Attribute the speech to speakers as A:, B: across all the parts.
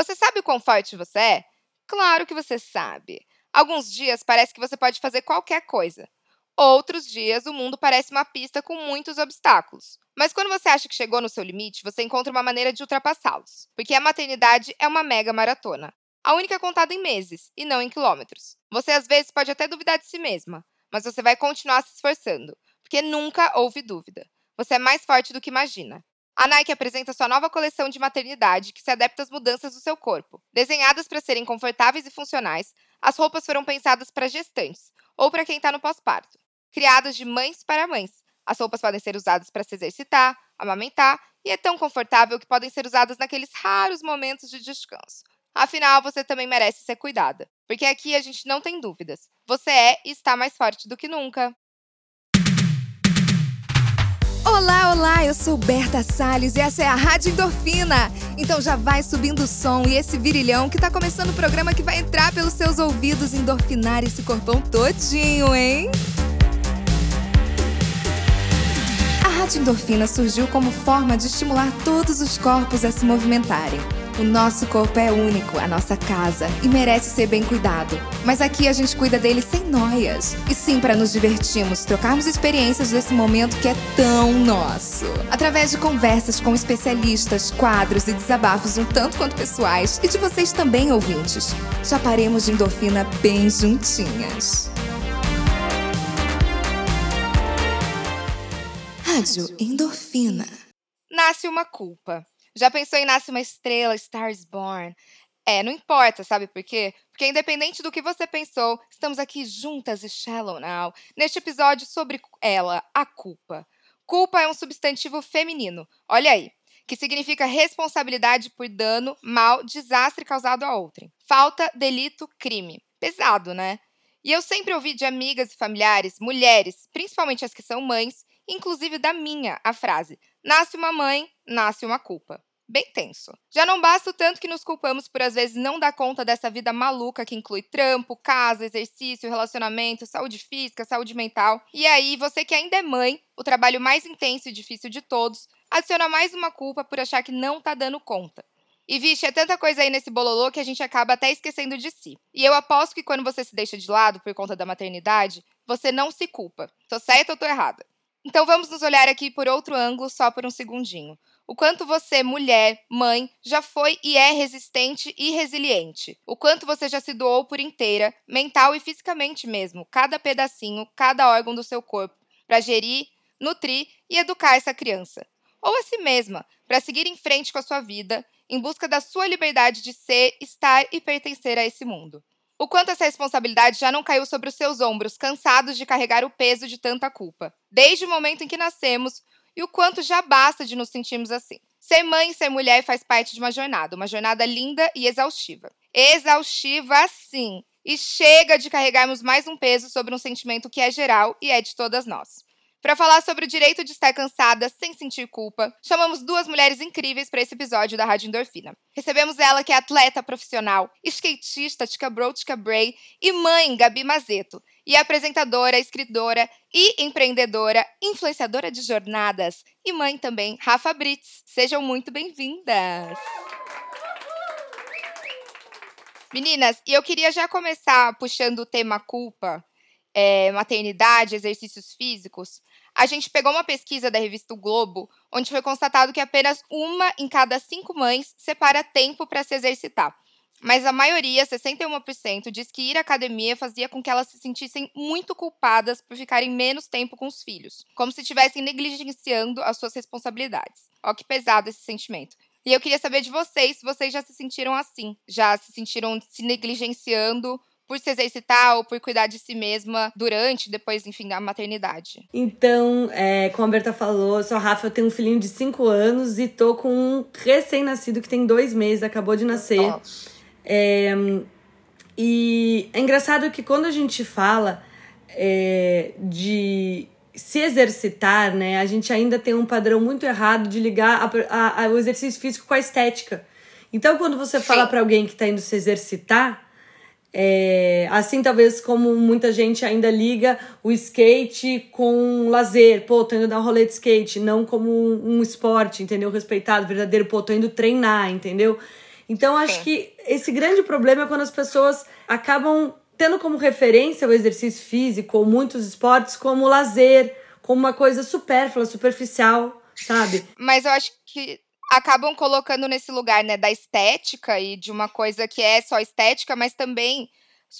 A: Você sabe o quão forte você é? Claro que você sabe. Alguns dias parece que você pode fazer qualquer coisa. Outros dias o mundo parece uma pista com muitos obstáculos. Mas quando você acha que chegou no seu limite, você encontra uma maneira de ultrapassá-los. Porque a maternidade é uma mega maratona. A única contada em meses e não em quilômetros. Você às vezes pode até duvidar de si mesma, mas você vai continuar se esforçando, porque nunca houve dúvida. Você é mais forte do que imagina. A Nike apresenta sua nova coleção de maternidade que se adapta às mudanças do seu corpo. Desenhadas para serem confortáveis e funcionais, as roupas foram pensadas para gestantes ou para quem está no pós-parto. Criadas de mães para mães, as roupas podem ser usadas para se exercitar, amamentar e é tão confortável que podem ser usadas naqueles raros momentos de descanso. Afinal, você também merece ser cuidada, porque aqui a gente não tem dúvidas. Você é e está mais forte do que nunca.
B: Olá, olá, eu sou Berta Salles e essa é a Rádio Endorfina. Então já vai subindo o som e esse virilhão que tá começando o programa que vai entrar pelos seus ouvidos endorfinar esse corpão todinho, hein? A Rádio Endorfina surgiu como forma de estimular todos os corpos a se movimentarem. O nosso corpo é único, a nossa casa, e merece ser bem cuidado. Mas aqui a gente cuida dele sem noias. E sim, para nos divertirmos, trocarmos experiências desse momento que é tão nosso. Através de conversas com especialistas, quadros e desabafos um tanto quanto pessoais, e de vocês também, ouvintes. Já paremos de endorfina bem juntinhas. Rádio Endorfina.
A: Nasce uma culpa. Já pensou em nasce uma estrela, Stars Born? É, não importa, sabe por quê? Porque independente do que você pensou, estamos aqui juntas e Shallow Now, neste episódio sobre ela, a culpa. Culpa é um substantivo feminino, olha aí, que significa responsabilidade por dano, mal, desastre causado a outrem. Falta, delito, crime. Pesado, né? E eu sempre ouvi de amigas e familiares, mulheres, principalmente as que são mães, inclusive da minha, a frase: nasce uma mãe, nasce uma culpa. Bem tenso. Já não basta o tanto que nos culpamos por às vezes não dar conta dessa vida maluca que inclui trampo, casa, exercício, relacionamento, saúde física, saúde mental. E aí, você que ainda é mãe, o trabalho mais intenso e difícil de todos, adiciona mais uma culpa por achar que não tá dando conta. E vixe, é tanta coisa aí nesse bololô que a gente acaba até esquecendo de si. E eu aposto que quando você se deixa de lado por conta da maternidade, você não se culpa. Tô certa ou tô errada? Então vamos nos olhar aqui por outro ângulo só por um segundinho. O quanto você, mulher, mãe, já foi e é resistente e resiliente. O quanto você já se doou por inteira, mental e fisicamente mesmo, cada pedacinho, cada órgão do seu corpo, para gerir, nutrir e educar essa criança. Ou a si mesma, para seguir em frente com a sua vida, em busca da sua liberdade de ser, estar e pertencer a esse mundo. O quanto essa responsabilidade já não caiu sobre os seus ombros, cansados de carregar o peso de tanta culpa, desde o momento em que nascemos, e o quanto já basta de nos sentirmos assim. Ser mãe e ser mulher faz parte de uma jornada, uma jornada linda e exaustiva. Exaustiva, sim. E chega de carregarmos mais um peso sobre um sentimento que é geral e é de todas nós. Para falar sobre o direito de estar cansada sem sentir culpa, chamamos duas mulheres incríveis para esse episódio da Rádio Endorfina. Recebemos ela, que é atleta profissional, skatista Tica Bro, Tica Bray e mãe, Gabi Mazeto, e apresentadora, escritora e empreendedora, influenciadora de jornadas e mãe também, Rafa Brits. Sejam muito bem-vindas! Meninas, e eu queria já começar puxando o tema culpa, é, maternidade, exercícios físicos, a gente pegou uma pesquisa da revista o Globo, onde foi constatado que apenas uma em cada cinco mães separa tempo para se exercitar. Mas a maioria, 61%, diz que ir à academia fazia com que elas se sentissem muito culpadas por ficarem menos tempo com os filhos, como se estivessem negligenciando as suas responsabilidades. Ó, que pesado esse sentimento. E eu queria saber de vocês se vocês já se sentiram assim, já se sentiram se negligenciando por se exercitar ou por cuidar de si mesma durante, depois, enfim, da maternidade?
C: Então, é, como a Berta falou, eu sou a Rafa, eu tenho um filhinho de 5 anos e tô com um recém-nascido que tem dois meses, acabou de nascer. É, e é engraçado que quando a gente fala é, de se exercitar, né, a gente ainda tem um padrão muito errado de ligar a, a, a, o exercício físico com a estética. Então, quando você Sim. fala para alguém que está indo se exercitar, é, assim, talvez como muita gente ainda liga o skate com lazer. Pô, tô indo dar um rolê de skate, não como um, um esporte, entendeu? Respeitado, verdadeiro. Pô, tô indo treinar, entendeu? Então, acho que esse grande problema é quando as pessoas acabam tendo como referência o exercício físico ou muitos esportes como lazer, como uma coisa supérflua, superficial, sabe?
A: Mas eu acho que acabam colocando nesse lugar, né, da estética e de uma coisa que é só estética, mas também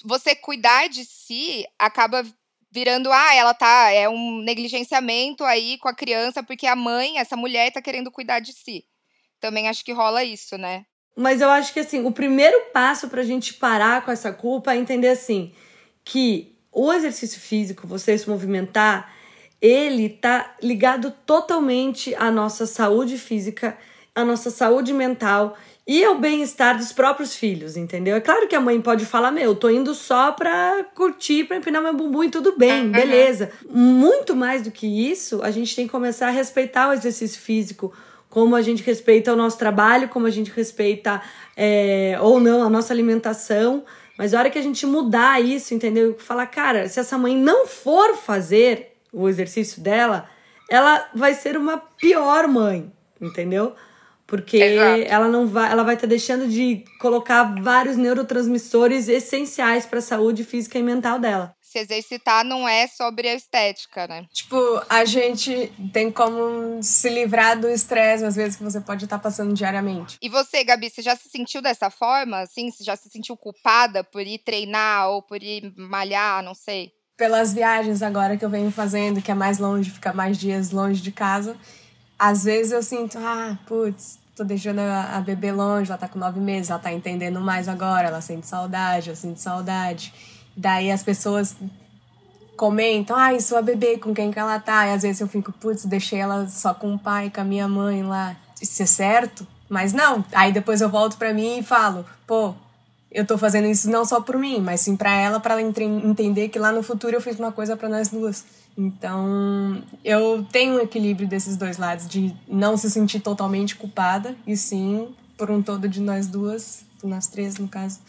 A: você cuidar de si acaba virando, ah, ela tá, é um negligenciamento aí com a criança porque a mãe, essa mulher tá querendo cuidar de si. Também acho que rola isso, né?
C: Mas eu acho que assim, o primeiro passo pra gente parar com essa culpa é entender assim, que o exercício físico, você se movimentar, ele tá ligado totalmente à nossa saúde física, à nossa saúde mental e ao bem-estar dos próprios filhos, entendeu? É claro que a mãe pode falar: Meu, tô indo só pra curtir, pra empinar meu bumbum e tudo bem, beleza. Muito mais do que isso, a gente tem que começar a respeitar o exercício físico, como a gente respeita o nosso trabalho, como a gente respeita é, ou não a nossa alimentação. Mas a hora que a gente mudar isso, entendeu? Falar, cara, se essa mãe não for fazer o exercício dela, ela vai ser uma pior mãe, entendeu? Porque Exato. ela não vai, ela vai estar tá deixando de colocar vários neurotransmissores essenciais para a saúde física e mental dela
A: se exercitar não é sobre a estética, né?
D: Tipo, a gente tem como se livrar do estresse, às vezes, que você pode estar passando diariamente.
A: E você, Gabi, você já se sentiu dessa forma? Assim, você já se sentiu culpada por ir treinar ou por ir malhar, não sei?
D: Pelas viagens agora que eu venho fazendo, que é mais longe, fica mais dias longe de casa, às vezes eu sinto, ah, putz, tô deixando a, bebê longe, ela tá com nove meses, ela tá entendendo mais agora, ela sente saudade, eu sinto saudade. Daí as pessoas comentam, ai, ah, sua bebê, com quem que ela tá? E às vezes eu fico, putz, deixei ela só com o pai, com a minha mãe lá. Isso é certo? Mas não. Aí depois eu volto para mim e falo, pô, eu tô fazendo isso não só por mim, mas sim para ela, para ela entender que lá no futuro eu fiz uma coisa para nós duas. Então, eu tenho um equilíbrio desses dois lados, de não se sentir totalmente culpada, e sim por um todo de nós duas, nós três no caso,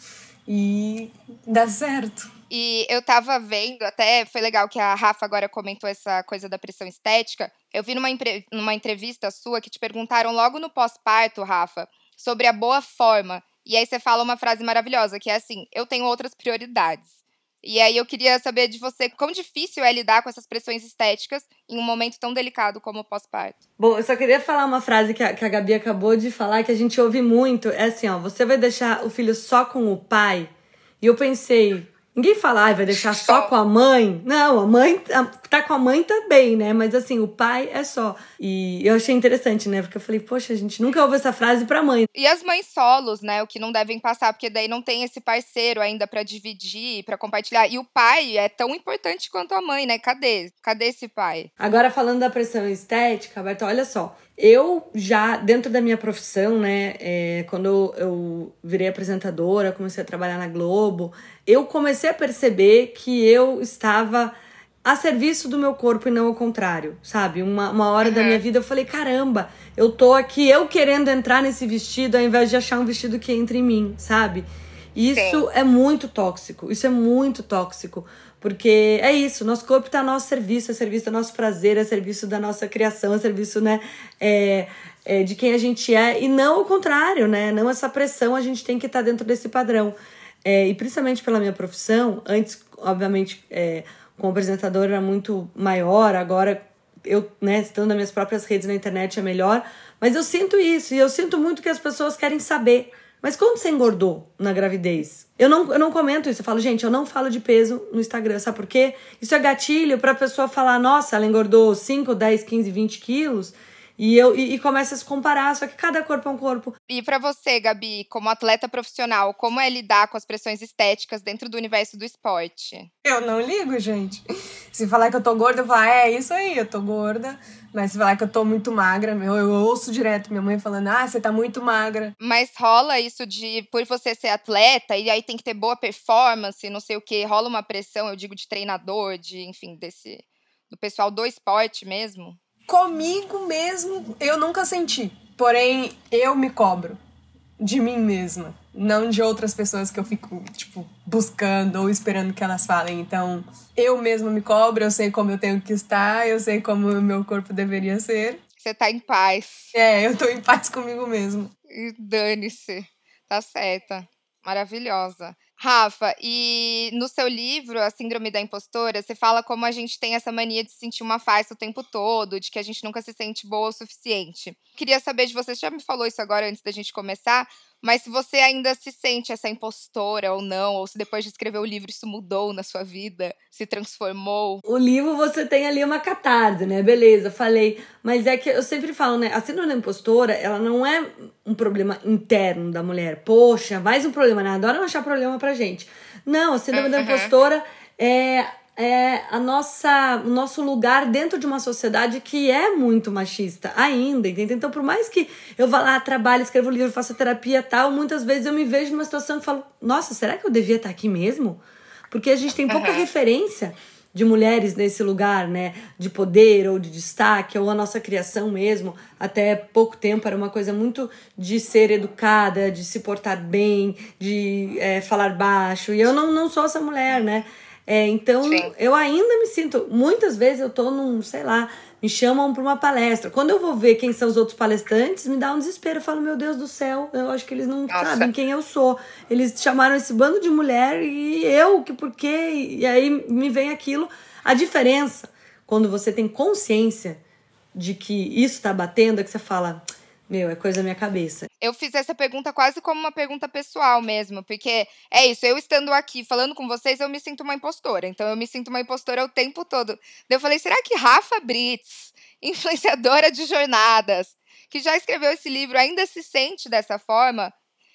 D: e dá certo.
A: E eu tava vendo, até foi legal que a Rafa agora comentou essa coisa da pressão estética. Eu vi numa, numa entrevista sua que te perguntaram logo no pós-parto, Rafa, sobre a boa forma. E aí você fala uma frase maravilhosa, que é assim: eu tenho outras prioridades. E aí eu queria saber de você quão difícil é lidar com essas pressões estéticas em um momento tão delicado como o pós-parto.
C: Bom, eu só queria falar uma frase que a, que a Gabi acabou de falar, que a gente ouve muito. É assim, ó, você vai deixar o filho só com o pai? E eu pensei, Ninguém fala, ah, vai deixar só com a mãe. Não, a mãe tá com a mãe também, né? Mas assim, o pai é só. E eu achei interessante, né? Porque eu falei, poxa, a gente nunca ouve essa frase pra mãe.
A: E as mães solos, né? O que não devem passar, porque daí não tem esse parceiro ainda para dividir, para compartilhar. E o pai é tão importante quanto a mãe, né? Cadê? Cadê esse pai?
C: Agora, falando da pressão estética, Berto, olha só. Eu já, dentro da minha profissão, né, é, quando eu virei apresentadora, comecei a trabalhar na Globo, eu comecei a perceber que eu estava a serviço do meu corpo e não ao contrário, sabe? Uma, uma hora uhum. da minha vida eu falei: caramba, eu tô aqui, eu querendo entrar nesse vestido ao invés de achar um vestido que entre em mim, sabe? Isso Sim. é muito tóxico, isso é muito tóxico, porque é isso, nosso corpo está a nosso serviço, é serviço do nosso prazer, é serviço da nossa criação, é serviço, né, é, é de quem a gente é, e não o contrário, né, não essa pressão, a gente tem que estar tá dentro desse padrão. É, e principalmente pela minha profissão, antes, obviamente, é, como apresentadora era muito maior, agora eu, né, estando nas minhas próprias redes na internet é melhor, mas eu sinto isso, e eu sinto muito que as pessoas querem saber. Mas quando você engordou na gravidez? Eu não, eu não comento isso, eu falo, gente, eu não falo de peso no Instagram, sabe por quê? Isso é gatilho pra pessoa falar, nossa, ela engordou 5, 10, 15, 20 quilos e, eu, e, e começa a se comparar, só que cada corpo é um corpo.
A: E para você, Gabi, como atleta profissional, como é lidar com as pressões estéticas dentro do universo do esporte?
D: Eu não ligo, gente. Se falar que eu tô gorda, eu falo, é isso aí, eu tô gorda. Mas se falar que eu tô muito magra, eu, eu ouço direto minha mãe falando, ah, você tá muito magra.
A: Mas rola isso de, por você ser atleta, e aí tem que ter boa performance, não sei o quê, rola uma pressão, eu digo, de treinador, de, enfim, desse. do pessoal do esporte mesmo?
D: Comigo mesmo eu nunca senti. Porém, eu me cobro de mim mesma, não de outras pessoas que eu fico, tipo, buscando ou esperando que elas falem. Então, eu mesma me cobro, eu sei como eu tenho que estar, eu sei como o meu corpo deveria ser.
A: Você tá em paz.
D: É, eu tô em paz comigo mesmo.
A: E dane-se. Tá certa. Maravilhosa. Rafa, e no seu livro, A Síndrome da Impostora, você fala como a gente tem essa mania de se sentir uma farsa o tempo todo, de que a gente nunca se sente boa o suficiente. Queria saber de você, você já me falou isso agora antes da gente começar, mas se você ainda se sente essa impostora ou não, ou se depois de escrever o livro isso mudou na sua vida, se transformou.
C: O livro você tem ali uma catarse, né? Beleza, falei. Mas é que eu sempre falo, né? A síndrome da impostora, ela não é um problema interno da mulher. Poxa, mais um problema, né? Adoram achar problema pra gente. Não, a síndrome uhum. da impostora é é a nossa, o nosso lugar dentro de uma sociedade que é muito machista ainda, entende? Então, por mais que eu vá lá, trabalhe, escrevo livro, faça terapia tal, muitas vezes eu me vejo numa situação e falo, nossa, será que eu devia estar aqui mesmo? Porque a gente tem pouca uhum. referência de mulheres nesse lugar, né, de poder ou de destaque, ou a nossa criação mesmo, até pouco tempo era uma coisa muito de ser educada, de se portar bem, de é, falar baixo, e eu não, não sou essa mulher, né, é, então, Sim. eu ainda me sinto. Muitas vezes eu tô num, sei lá, me chamam para uma palestra. Quando eu vou ver quem são os outros palestrantes, me dá um desespero. Eu falo, meu Deus do céu, eu acho que eles não Nossa. sabem quem eu sou. Eles chamaram esse bando de mulher e eu, que por quê? E aí me vem aquilo. A diferença, quando você tem consciência de que isso está batendo, é que você fala meu, é coisa da minha cabeça.
A: Eu fiz essa pergunta quase como uma pergunta pessoal mesmo, porque é isso, eu estando aqui falando com vocês, eu me sinto uma impostora. Então eu me sinto uma impostora o tempo todo. Eu falei, será que Rafa Brits, influenciadora de jornadas, que já escreveu esse livro, ainda se sente dessa forma?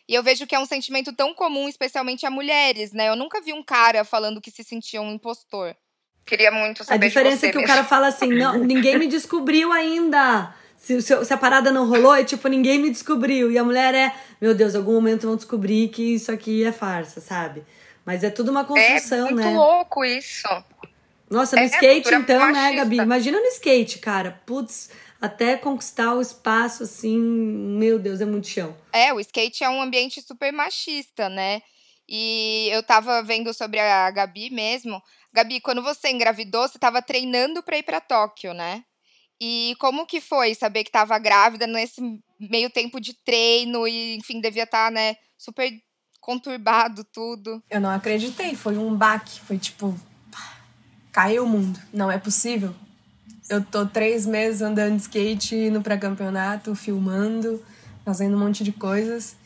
A: E eu vejo que é um sentimento tão comum, especialmente a mulheres, né? Eu nunca vi um cara falando que se sentia um impostor. Queria muito saber
C: A diferença é que mesmo. o cara fala assim, não, ninguém me descobriu ainda. Se, se, a parada não rolou, é tipo, ninguém me descobriu. E a mulher é, meu Deus, algum momento vão descobrir que isso aqui é farsa, sabe? Mas é tudo uma construção,
A: é
C: né?
A: É muito louco isso.
C: Nossa, no é, skate então, machista. né, Gabi? Imagina no skate, cara. Putz, até conquistar o espaço, assim, meu Deus, é muito chão.
A: É, o skate é um ambiente super machista, né? E eu tava vendo sobre a Gabi mesmo. Gabi, quando você engravidou, você tava treinando para ir para Tóquio, né? E como que foi saber que estava grávida nesse meio tempo de treino e, enfim, devia estar, tá, né, super conturbado tudo?
D: Eu não acreditei, foi um baque, foi tipo, caiu o mundo, não é possível. Eu tô três meses andando de skate, indo pra campeonato, filmando, fazendo um monte de coisas.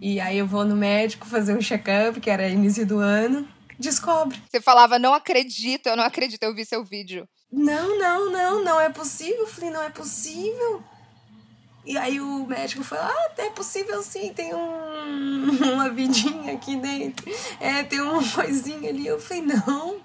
D: E aí eu vou no médico fazer um check-up, que era início do ano, descobre.
A: Você falava, não acredito, eu não acredito, eu vi seu vídeo.
D: Não, não, não, não é possível. Eu falei, não é possível. E aí o médico falou, ah, é possível sim, tem um, uma vidinha aqui dentro. É, tem uma coisinha ali. Eu falei, não.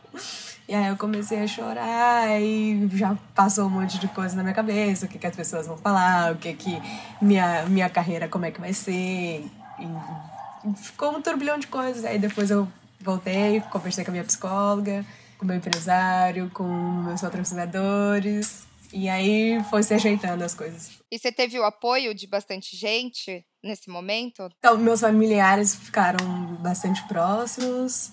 D: E aí eu comecei a chorar e já passou um monte de coisa na minha cabeça, o que, que as pessoas vão falar, o que que minha, minha carreira, como é que vai ser. E ficou um turbilhão de coisas. Aí depois eu voltei, conversei com a minha psicóloga com meu empresário, com meus patrocinadores. E aí foi se ajeitando as coisas.
A: E você teve o apoio de bastante gente nesse momento?
D: Então, meus familiares ficaram bastante próximos.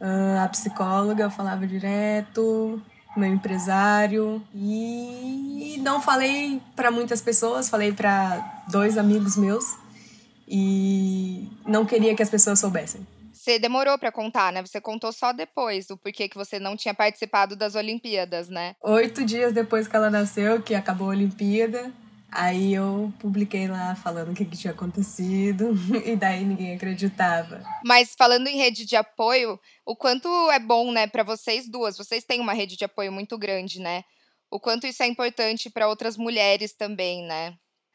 D: Uh, a psicóloga falava direto, meu empresário. E não falei para muitas pessoas, falei para dois amigos meus. E não queria que as pessoas soubessem.
A: Você demorou para contar, né? Você contou só depois o porquê que você não tinha participado das Olimpíadas, né?
D: Oito dias depois que ela nasceu, que acabou a Olimpíada, aí eu publiquei lá falando o que, que tinha acontecido e daí ninguém acreditava.
A: Mas falando em rede de apoio, o quanto é bom, né, para vocês duas? Vocês têm uma rede de apoio muito grande, né? O quanto isso é importante para outras mulheres também, né?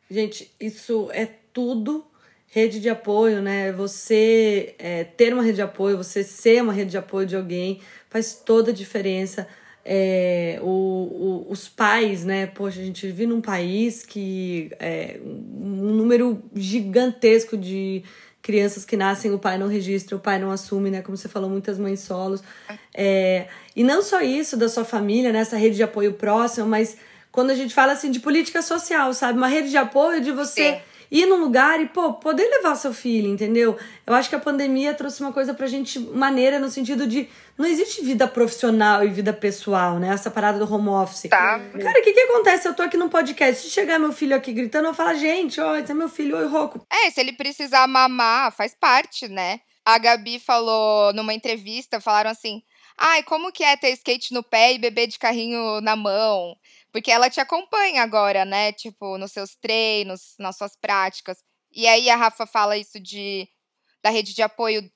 C: Gente, isso é tudo rede de apoio, né? Você é, ter uma rede de apoio, você ser uma rede de apoio de alguém, faz toda a diferença. É, o, o, os pais, né? Poxa, a gente vive num país que é um número gigantesco de crianças que nascem, o pai não registra, o pai não assume, né? Como você falou, muitas mães solos. É, e não só isso da sua família, né? rede de apoio próxima, mas quando a gente fala assim de política social, sabe? Uma rede de apoio de você. Ir num lugar e, pô, poder levar seu filho, entendeu? Eu acho que a pandemia trouxe uma coisa pra gente maneira no sentido de não existe vida profissional e vida pessoal, né? Essa parada do home office.
A: Tá.
C: Cara, o que que acontece? Eu tô aqui no podcast, se chegar meu filho aqui gritando, eu falo, gente, ó, esse é meu filho, oi, Roco.
A: É, se ele precisar mamar, faz parte, né? A Gabi falou numa entrevista, falaram assim: ai, como que é ter skate no pé e beber de carrinho na mão? Porque ela te acompanha agora, né? Tipo, nos seus treinos, nas suas práticas. E aí a Rafa fala isso de da rede de apoio.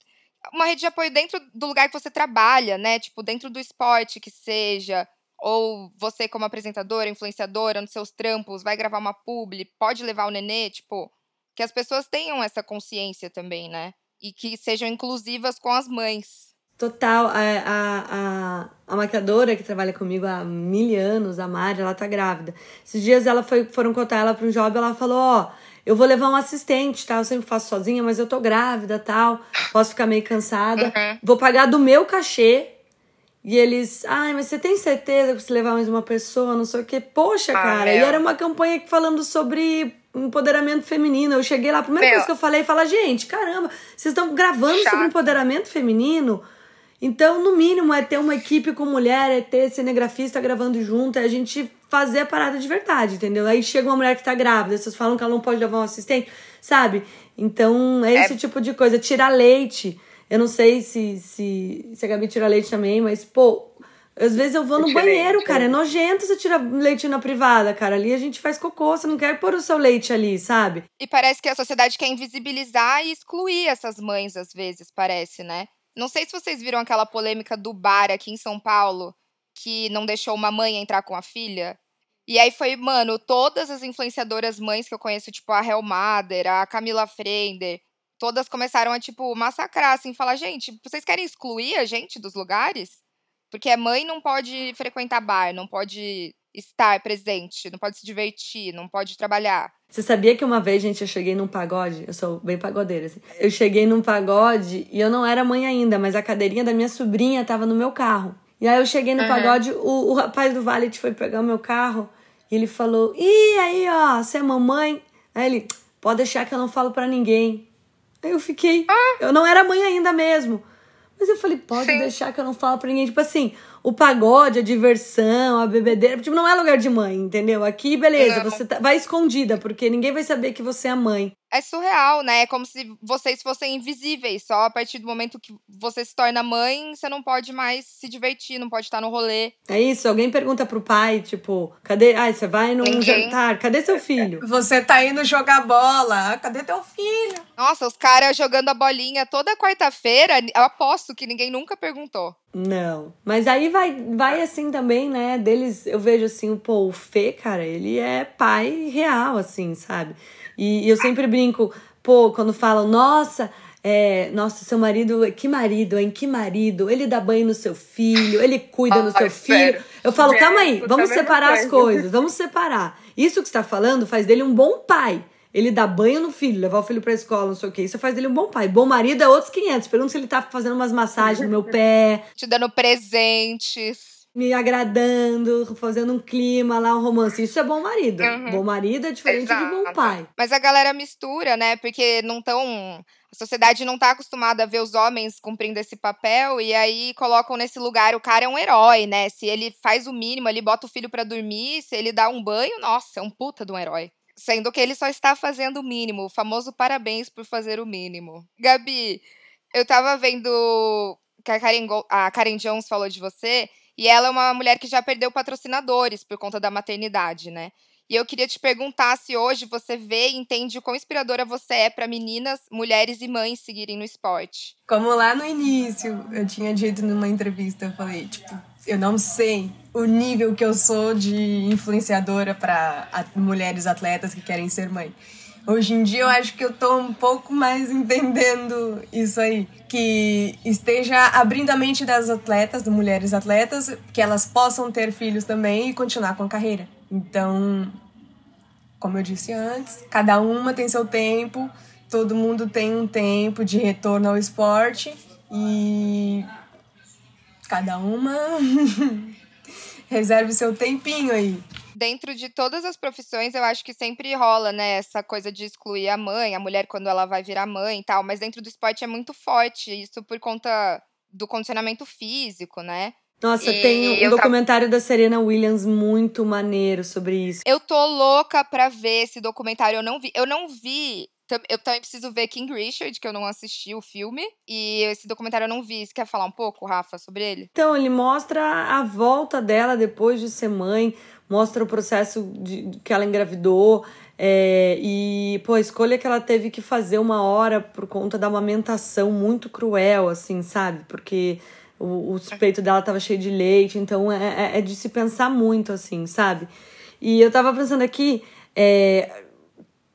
A: Uma rede de apoio dentro do lugar que você trabalha, né? Tipo, dentro do esporte que seja. Ou você, como apresentadora, influenciadora, nos seus trampos, vai gravar uma publi, pode levar o nenê, tipo, que as pessoas tenham essa consciência também, né? E que sejam inclusivas com as mães.
C: Total, a, a, a, a maquiadora que trabalha comigo há mil anos, a Mari, ela tá grávida. Esses dias ela foi, foram contar ela para um job, ela falou, ó, oh, eu vou levar um assistente, tá? Eu sempre faço sozinha, mas eu tô grávida, tal, posso ficar meio cansada. Uhum. Vou pagar do meu cachê. E eles, ai, mas você tem certeza que você levar mais uma pessoa, não sei o quê? Poxa, ah, cara, meu. e era uma campanha falando sobre empoderamento feminino. Eu cheguei lá, a primeira meu. coisa que eu falei, fala, gente, caramba, vocês estão gravando Chato. sobre empoderamento feminino? Então, no mínimo, é ter uma equipe com mulher, é ter cinegrafista gravando junto, é a gente fazer a parada de verdade, entendeu? Aí chega uma mulher que tá grávida, vocês falam que ela não pode levar um assistente, sabe? Então, é esse é... tipo de coisa. Tirar leite. Eu não sei se, se, se a Gabi tira leite também, mas, pô, às vezes eu vou no banheiro, cara. É nojento você tirar leite na privada, cara. Ali a gente faz cocô, você não quer pôr o seu leite ali, sabe?
A: E parece que a sociedade quer invisibilizar e excluir essas mães, às vezes, parece, né? Não sei se vocês viram aquela polêmica do bar aqui em São Paulo, que não deixou uma mãe entrar com a filha. E aí foi, mano, todas as influenciadoras mães que eu conheço, tipo a Hel Mader, a Camila Frender, todas começaram a, tipo, massacrar, assim, falar, gente, vocês querem excluir a gente dos lugares? Porque a mãe não pode frequentar bar, não pode estar presente, não pode se divertir, não pode trabalhar.
C: Você sabia que uma vez, gente, eu cheguei num pagode? Eu sou bem pagodeira, assim. Eu cheguei num pagode e eu não era mãe ainda, mas a cadeirinha da minha sobrinha tava no meu carro. E aí eu cheguei no uhum. pagode, o, o rapaz do Valet foi pegar o meu carro e ele falou: Ih, aí, ó, você é mamãe? Aí ele, pode deixar que eu não falo para ninguém. Aí eu fiquei. Ah. Eu não era mãe ainda mesmo. Mas eu falei, pode Sim. deixar que eu não falo pra ninguém. Tipo assim, o pagode, a diversão, a bebedeira, tipo, não é lugar de mãe, entendeu? Aqui, beleza, não. você tá, vai escondida, porque ninguém vai saber que você é mãe.
A: É surreal, né? É como se vocês fossem invisíveis. Só a partir do momento que você se torna mãe, você não pode mais se divertir, não pode estar no rolê.
C: É isso, alguém pergunta pro pai, tipo, cadê. Ai, você vai num Ninguém. jantar, cadê seu filho?
D: Você tá indo jogar bola, cadê teu filho?
A: Nossa, os caras jogando a bolinha toda quarta-feira, eu aposto que ninguém nunca perguntou.
C: Não. Mas aí vai, vai assim também, né? Deles, eu vejo assim, pô, o Fê, cara, ele é pai real, assim, sabe? E, e eu sempre brinco, pô, quando falam, nossa, é, nossa, seu marido, que marido, hein? Que marido? Ele dá banho no seu filho, ele cuida do seu filho. Eu falo, calma aí, vamos separar as coisas, vamos separar. Isso que você tá falando faz dele um bom pai. Ele dá banho no filho, levar o filho pra escola, não sei o que. Isso faz dele um bom pai. Bom marido é outros 500. Pergunta se ele tá fazendo umas massagens no meu pé.
A: Te dando presentes.
C: Me agradando, fazendo um clima lá, um romance. Isso é bom marido. Uhum. Bom marido é diferente Exato. de bom pai.
A: Mas a galera mistura, né? Porque não tão. A sociedade não tá acostumada a ver os homens cumprindo esse papel e aí colocam nesse lugar o cara é um herói, né? Se ele faz o mínimo, ele bota o filho para dormir, se ele dá um banho, nossa, é um puta de um herói. Sendo que ele só está fazendo o mínimo. O famoso parabéns por fazer o mínimo. Gabi, eu tava vendo que a Karen, a Karen Jones falou de você. E ela é uma mulher que já perdeu patrocinadores por conta da maternidade, né? E eu queria te perguntar se hoje você vê e entende o quão inspiradora você é para meninas, mulheres e mães seguirem no esporte.
D: Como lá no início eu tinha dito numa entrevista, eu falei, tipo, eu não sei o nível que eu sou de influenciadora para mulheres atletas que querem ser mãe. Hoje em dia eu acho que eu tô um pouco mais entendendo isso aí. Que esteja abrindo a mente das atletas, das mulheres atletas, que elas possam ter filhos também e continuar com a carreira. Então, como eu disse antes, cada uma tem seu tempo, todo mundo tem um tempo de retorno ao esporte e cada uma reserve seu tempinho aí.
A: dentro de todas as profissões, eu acho que sempre rola, né, essa coisa de excluir a mãe, a mulher quando ela vai virar mãe e tal, mas dentro do esporte é muito forte, isso por conta do condicionamento físico, né?
C: Nossa, e tem um documentário da Serena Williams muito maneiro sobre isso.
A: Eu tô louca pra ver esse documentário, eu não vi. Eu não vi eu também preciso ver King Richard, que eu não assisti o filme. E esse documentário eu não vi. Você quer falar um pouco, Rafa, sobre ele?
C: Então, ele mostra a volta dela depois de ser mãe, mostra o processo de que ela engravidou. É, e, pô, a escolha que ela teve que fazer uma hora por conta da amamentação muito cruel, assim, sabe? Porque o, o peito dela tava cheio de leite, então é, é, é de se pensar muito, assim, sabe? E eu tava pensando aqui, é,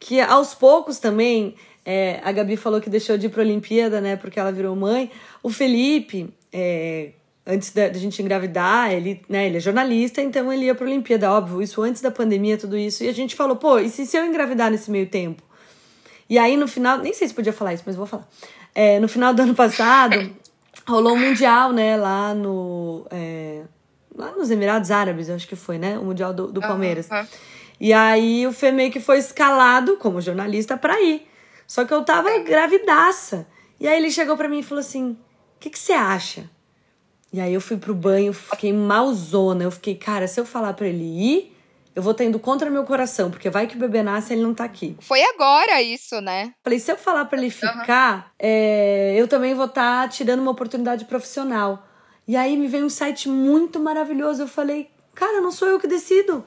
C: que aos poucos também, é, a Gabi falou que deixou de ir para a Olimpíada, né, porque ela virou mãe. O Felipe, é, antes da, da, gente engravidar, ele, né, ele é jornalista, então ele ia para a Olimpíada, óbvio, isso antes da pandemia, tudo isso. E a gente falou, pô, e se, se eu engravidar nesse meio tempo? E aí no final, nem sei se podia falar isso, mas vou falar. É, no final do ano passado, rolou um mundial, né, lá no. É, lá nos Emirados Árabes, acho que foi, né? O Mundial do, do Palmeiras. Uhum. E aí o Fê meio que foi escalado como jornalista para ir. Só que eu tava gravidaça. E aí ele chegou para mim e falou assim: "O que que você acha?" E aí eu fui pro banho, fiquei malzona. Eu fiquei, cara, se eu falar para ele ir, eu vou tendo contra meu coração, porque vai que o bebê nasce e ele não tá aqui.
A: Foi agora isso, né?
C: Falei, se eu falar para ele ficar, uhum. é, eu também vou estar tá tirando uma oportunidade profissional. E aí me veio um site muito maravilhoso. Eu falei, cara, não sou eu que decido.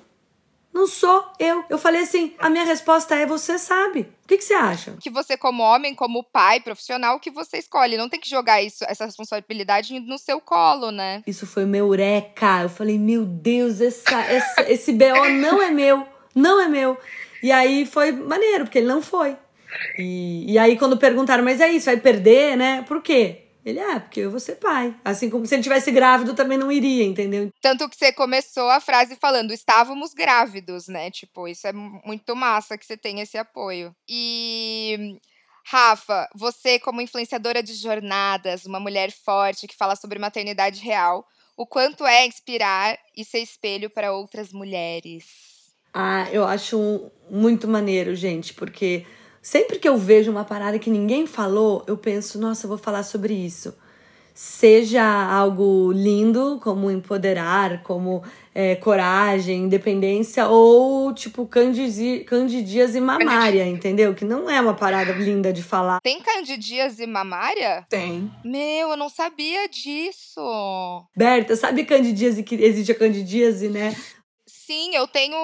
C: Não sou eu. Eu falei assim: a minha resposta é você sabe. O que, que você acha?
A: Que você, como homem, como pai profissional, que você escolhe. Não tem que jogar isso, essa responsabilidade no seu colo, né?
C: Isso foi meu eureka. Eu falei: meu Deus, essa, essa, esse BO não é meu. Não é meu. E aí foi maneiro, porque ele não foi. E, e aí, quando perguntaram, mas é isso, vai perder, né? Por quê? Ele, é, porque eu vou ser pai. Assim como se ele tivesse grávido, também não iria, entendeu?
A: Tanto que você começou a frase falando, estávamos grávidos, né? Tipo, isso é muito massa que você tem esse apoio. E. Rafa, você, como influenciadora de jornadas, uma mulher forte que fala sobre maternidade real, o quanto é inspirar e ser espelho para outras mulheres?
C: Ah, eu acho muito maneiro, gente, porque Sempre que eu vejo uma parada que ninguém falou, eu penso, nossa, eu vou falar sobre isso. Seja algo lindo, como empoderar, como é, coragem, independência, ou tipo candidias e mamária, entendeu? Que não é uma parada linda de falar.
A: Tem candidias e mamária?
C: Tem.
A: Meu, eu não sabia disso.
C: Berta, sabe candidíase que existe a candidíase, né?
A: Sim, eu tenho,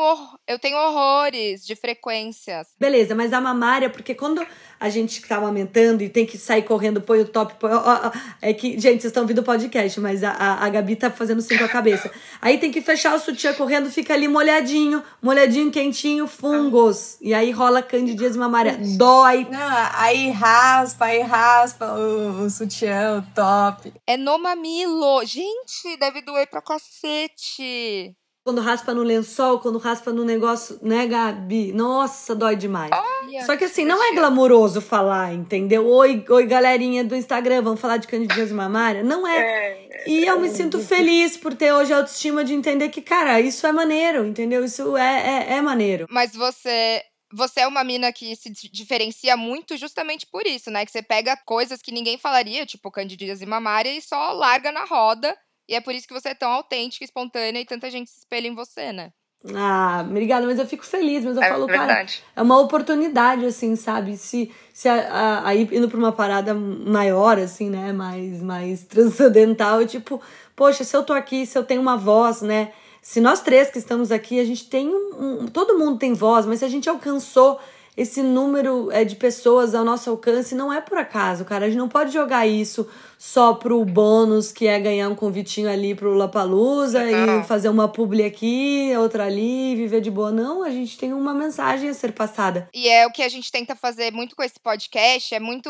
A: eu tenho horrores de frequências.
C: Beleza, mas a mamária, porque quando a gente tá amamentando e tem que sair correndo, põe o top, põe, ó, ó, é que, gente, vocês estão ouvindo o podcast, mas a, a, a Gabi tá fazendo sim com a cabeça. Aí tem que fechar o sutiã correndo, fica ali molhadinho, molhadinho, quentinho, fungos. E aí rola candidíase mamária. Dói.
D: Não, aí raspa, aí raspa o, o sutiã, o top.
A: É no mamilo. Gente, deve doer pra cacete.
C: Quando raspa no lençol, quando raspa no negócio, né, Gabi? Nossa, dói demais. Olha, Só que assim, não é glamuroso falar, entendeu? Oi, oi, galerinha do Instagram, vamos falar de candidíase mamária? Não é. é. E eu me sinto feliz por ter hoje a autoestima de entender que, cara, isso é maneiro, entendeu? Isso é, é, é maneiro.
A: Mas você você é uma mina que se diferencia muito justamente por isso, né? Que você pega coisas que ninguém falaria, tipo candidíase mamária, e só larga na roda e é por isso que você é tão autêntica, espontânea e tanta gente se espelha em você, né?
C: Ah, obrigada, mas eu fico feliz, mas eu é falo, verdade. cara, é uma oportunidade, assim, sabe? Se, se aí indo pra uma parada maior, assim, né? Mais, mais transcendental, tipo, poxa, se eu tô aqui, se eu tenho uma voz, né? Se nós três que estamos aqui, a gente tem um, um todo mundo tem voz, mas se a gente alcançou esse número é, de pessoas ao nosso alcance não é por acaso, cara. A gente não pode jogar isso só pro bônus, que é ganhar um convitinho ali pro Lapalusa e fazer uma publi aqui, outra ali, viver de boa. Não, a gente tem uma mensagem a ser passada.
A: E é o que a gente tenta fazer muito com esse podcast, é muito.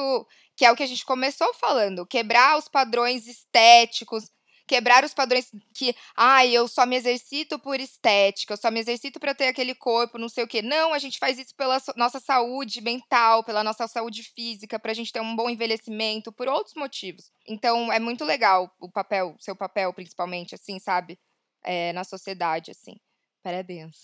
A: Que é o que a gente começou falando, quebrar os padrões estéticos, quebrar os padrões que, ai, ah, eu só me exercito por estética, eu só me exercito para ter aquele corpo, não sei o quê. Não, a gente faz isso pela nossa saúde mental, pela nossa saúde física, pra gente ter um bom envelhecimento, por outros motivos. Então, é muito legal o papel, seu papel, principalmente, assim, sabe? É, na sociedade, assim. Parabéns.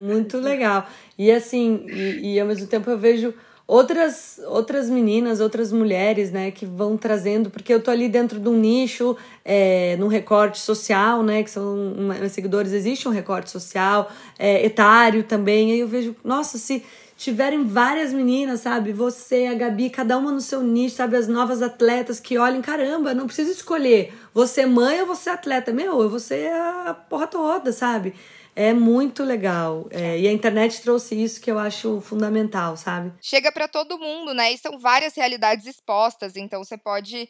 C: Muito legal. E assim, e, e ao mesmo tempo eu vejo outras outras meninas, outras mulheres, né, que vão trazendo, porque eu tô ali dentro de um nicho, é, num recorte social, né, que são meus seguidores, existe um recorte social, é, etário também, aí eu vejo, nossa, se tiverem várias meninas, sabe, você, a Gabi, cada uma no seu nicho, sabe, as novas atletas que olhem, caramba, não precisa escolher, você é mãe ou você é atleta, meu, eu vou ser a porra toda, sabe, é muito legal. É, e a internet trouxe isso que eu acho fundamental, sabe?
A: Chega para todo mundo, né? E são várias realidades expostas, então você pode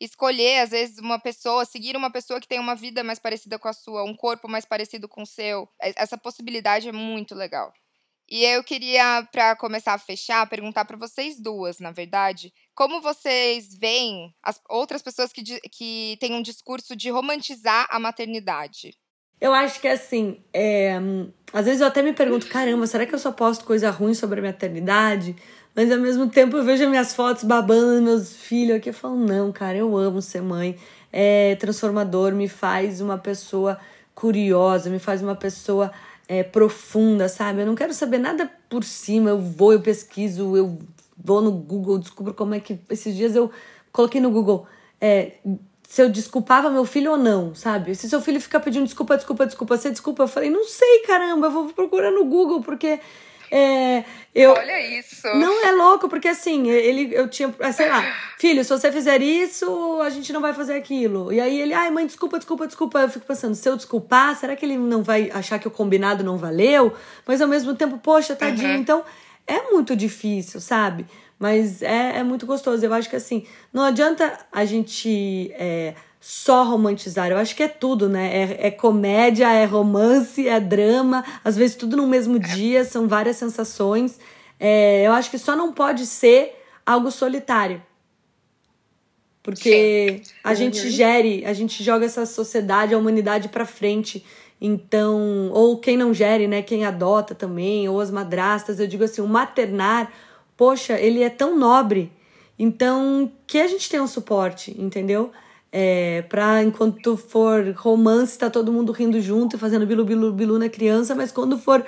A: escolher, às vezes, uma pessoa, seguir uma pessoa que tem uma vida mais parecida com a sua, um corpo mais parecido com o seu. Essa possibilidade é muito legal. E eu queria, para começar a fechar, perguntar para vocês duas, na verdade, como vocês veem as outras pessoas que, que têm um discurso de romantizar a maternidade?
C: Eu acho que assim, é, às vezes eu até me pergunto, caramba, será que eu só posto coisa ruim sobre a maternidade? Mas ao mesmo tempo eu vejo minhas fotos babando meus filhos aqui. Eu falo, não, cara, eu amo ser mãe. É transformador, me faz uma pessoa curiosa, me faz uma pessoa é, profunda, sabe? Eu não quero saber nada por cima. Eu vou, eu pesquiso, eu vou no Google, descubro como é que. Esses dias eu coloquei no Google. É, se eu desculpava meu filho ou não, sabe? Se seu filho ficar pedindo desculpa, desculpa, desculpa, você desculpa, eu falei, não sei, caramba, eu vou procurar no Google, porque. É, eu,
A: Olha isso.
C: Não é louco, porque assim, ele, eu tinha, é, sei lá, filho, se você fizer isso, a gente não vai fazer aquilo. E aí ele, ai, mãe, desculpa, desculpa, desculpa. Eu fico pensando, se eu desculpar, será que ele não vai achar que o combinado não valeu? Mas ao mesmo tempo, poxa, tadinho. Uhum. Então, é muito difícil, sabe? Mas é, é muito gostoso. Eu acho que assim, não adianta a gente é, só romantizar. Eu acho que é tudo, né? É, é, comédia, é romance, é drama, às vezes tudo no mesmo dia, são várias sensações. É, eu acho que só não pode ser algo solitário. Porque Sim. a gente gere, a gente joga essa sociedade, a humanidade para frente. Então, ou quem não gere, né? Quem adota também, ou as madrastas, eu digo assim, o maternar poxa, ele é tão nobre. Então, que a gente tenha um suporte, entendeu? É, pra enquanto for romance, tá todo mundo rindo junto, fazendo bilu, bilu, bilu na criança, mas quando for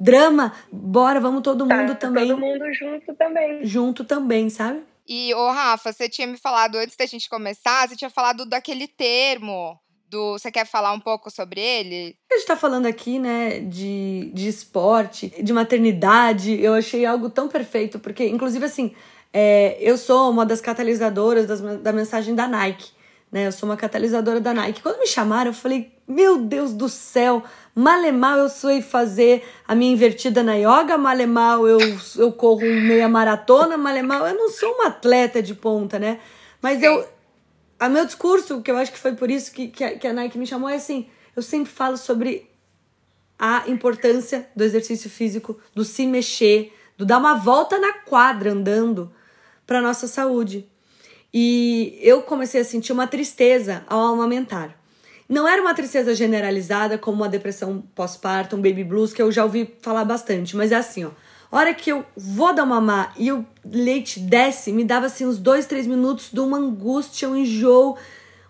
C: drama, bora, vamos todo tá, mundo também.
E: Todo mundo junto também.
C: Junto também, sabe?
A: E, ô Rafa, você tinha me falado antes da gente começar, você tinha falado daquele termo do. Você quer falar um pouco sobre ele?
C: A gente tá falando aqui, né, de, de esporte, de maternidade. Eu achei algo tão perfeito, porque, inclusive, assim, é, eu sou uma das catalisadoras das, da mensagem da Nike. Né? Eu sou uma catalisadora da Nike. Quando me chamaram, eu falei, meu Deus do céu, malemal eu sei fazer a minha invertida na yoga, malemal eu, eu corro meia maratona, malemal eu não sou uma atleta de ponta, né? Mas eu, a meu discurso, que eu acho que foi por isso que, que, a, que a Nike me chamou, é assim: eu sempre falo sobre a importância do exercício físico, do se mexer, do dar uma volta na quadra andando para nossa saúde. E eu comecei a sentir uma tristeza ao amamentar. Não era uma tristeza generalizada como uma depressão pós-parto, um baby blues, que eu já ouvi falar bastante, mas é assim, ó hora que eu vou dar mamar e o leite desce, me dava assim uns dois, três minutos de uma angústia, um enjoo,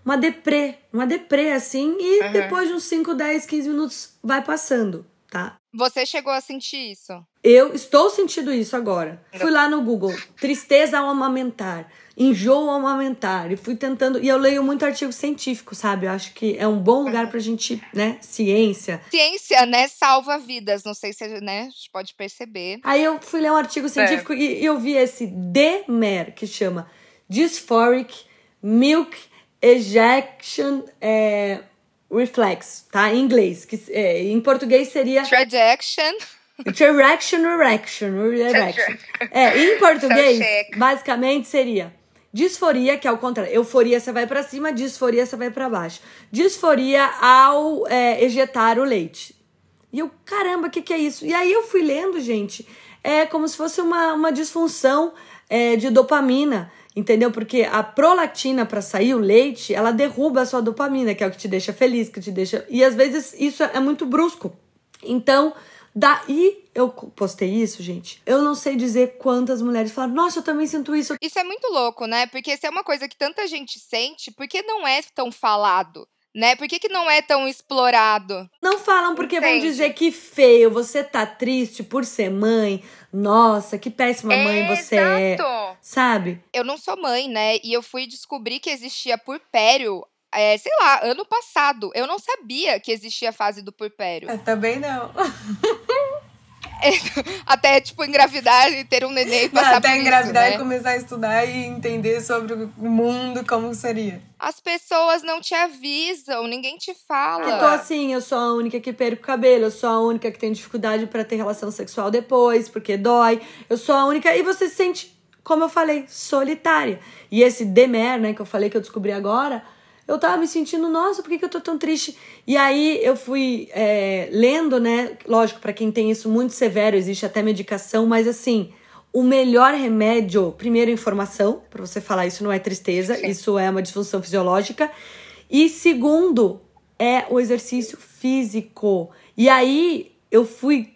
C: uma deprê, uma deprê assim, e uhum. depois de uns 5, 10, 15 minutos vai passando, tá?
A: Você chegou a sentir isso?
C: Eu estou sentindo isso agora. Fui lá no Google, tristeza ao amamentar enjoo ao amamentar. E fui tentando. E eu leio muito artigo científico, sabe? Eu acho que é um bom lugar pra gente, né? Ciência.
A: Ciência, né? Salva vidas. Não sei se né, a gente pode perceber.
C: Aí eu fui ler um artigo científico é. e, eu vi esse DMER, que chama Dysphoric Milk Ejection é, Reflex, tá? Em inglês. Que, é, em português seria.
A: Trajection.
C: Erection, erection, erection. É, em português, basicamente seria Disforia, que é o contrário. Euforia você vai para cima, disforia você vai para baixo. Disforia ao é, ejetar o leite. E eu, caramba, o que, que é isso? E aí eu fui lendo, gente, é como se fosse uma, uma disfunção é, de dopamina, entendeu? Porque a prolactina para sair o leite, ela derruba a sua dopamina, que é o que te deixa feliz, que te deixa. E às vezes isso é muito brusco. Então, Daí eu postei isso, gente. Eu não sei dizer quantas mulheres falaram, nossa, eu também sinto isso.
A: Isso é muito louco, né? Porque se é uma coisa que tanta gente sente, por que não é tão falado? Né? Por que, que não é tão explorado?
C: Não falam porque Entende? vão dizer que feio, você tá triste por ser mãe. Nossa, que péssima mãe é, você é. Sabe?
A: Eu não sou mãe, né? E eu fui descobrir que existia purpério é, sei lá, ano passado. Eu não sabia que existia a fase do purpério.
D: Eu também não.
A: até, tipo, engravidar e ter um neném e passar
D: Até engravidar
A: né?
D: e começar a estudar e entender sobre o mundo, como seria.
A: As pessoas não te avisam, ninguém te fala.
C: Então, assim, eu sou a única que perco o cabelo, eu sou a única que tem dificuldade para ter relação sexual depois, porque dói. Eu sou a única. E você se sente, como eu falei, solitária. E esse demer, né, que eu falei que eu descobri agora eu tava me sentindo, nossa, por que, que eu tô tão triste? E aí eu fui é, lendo, né? Lógico, para quem tem isso muito severo, existe até medicação, mas assim, o melhor remédio, primeiro, informação, para você falar isso não é tristeza, Sim. isso é uma disfunção fisiológica. E segundo, é o exercício físico. E aí eu fui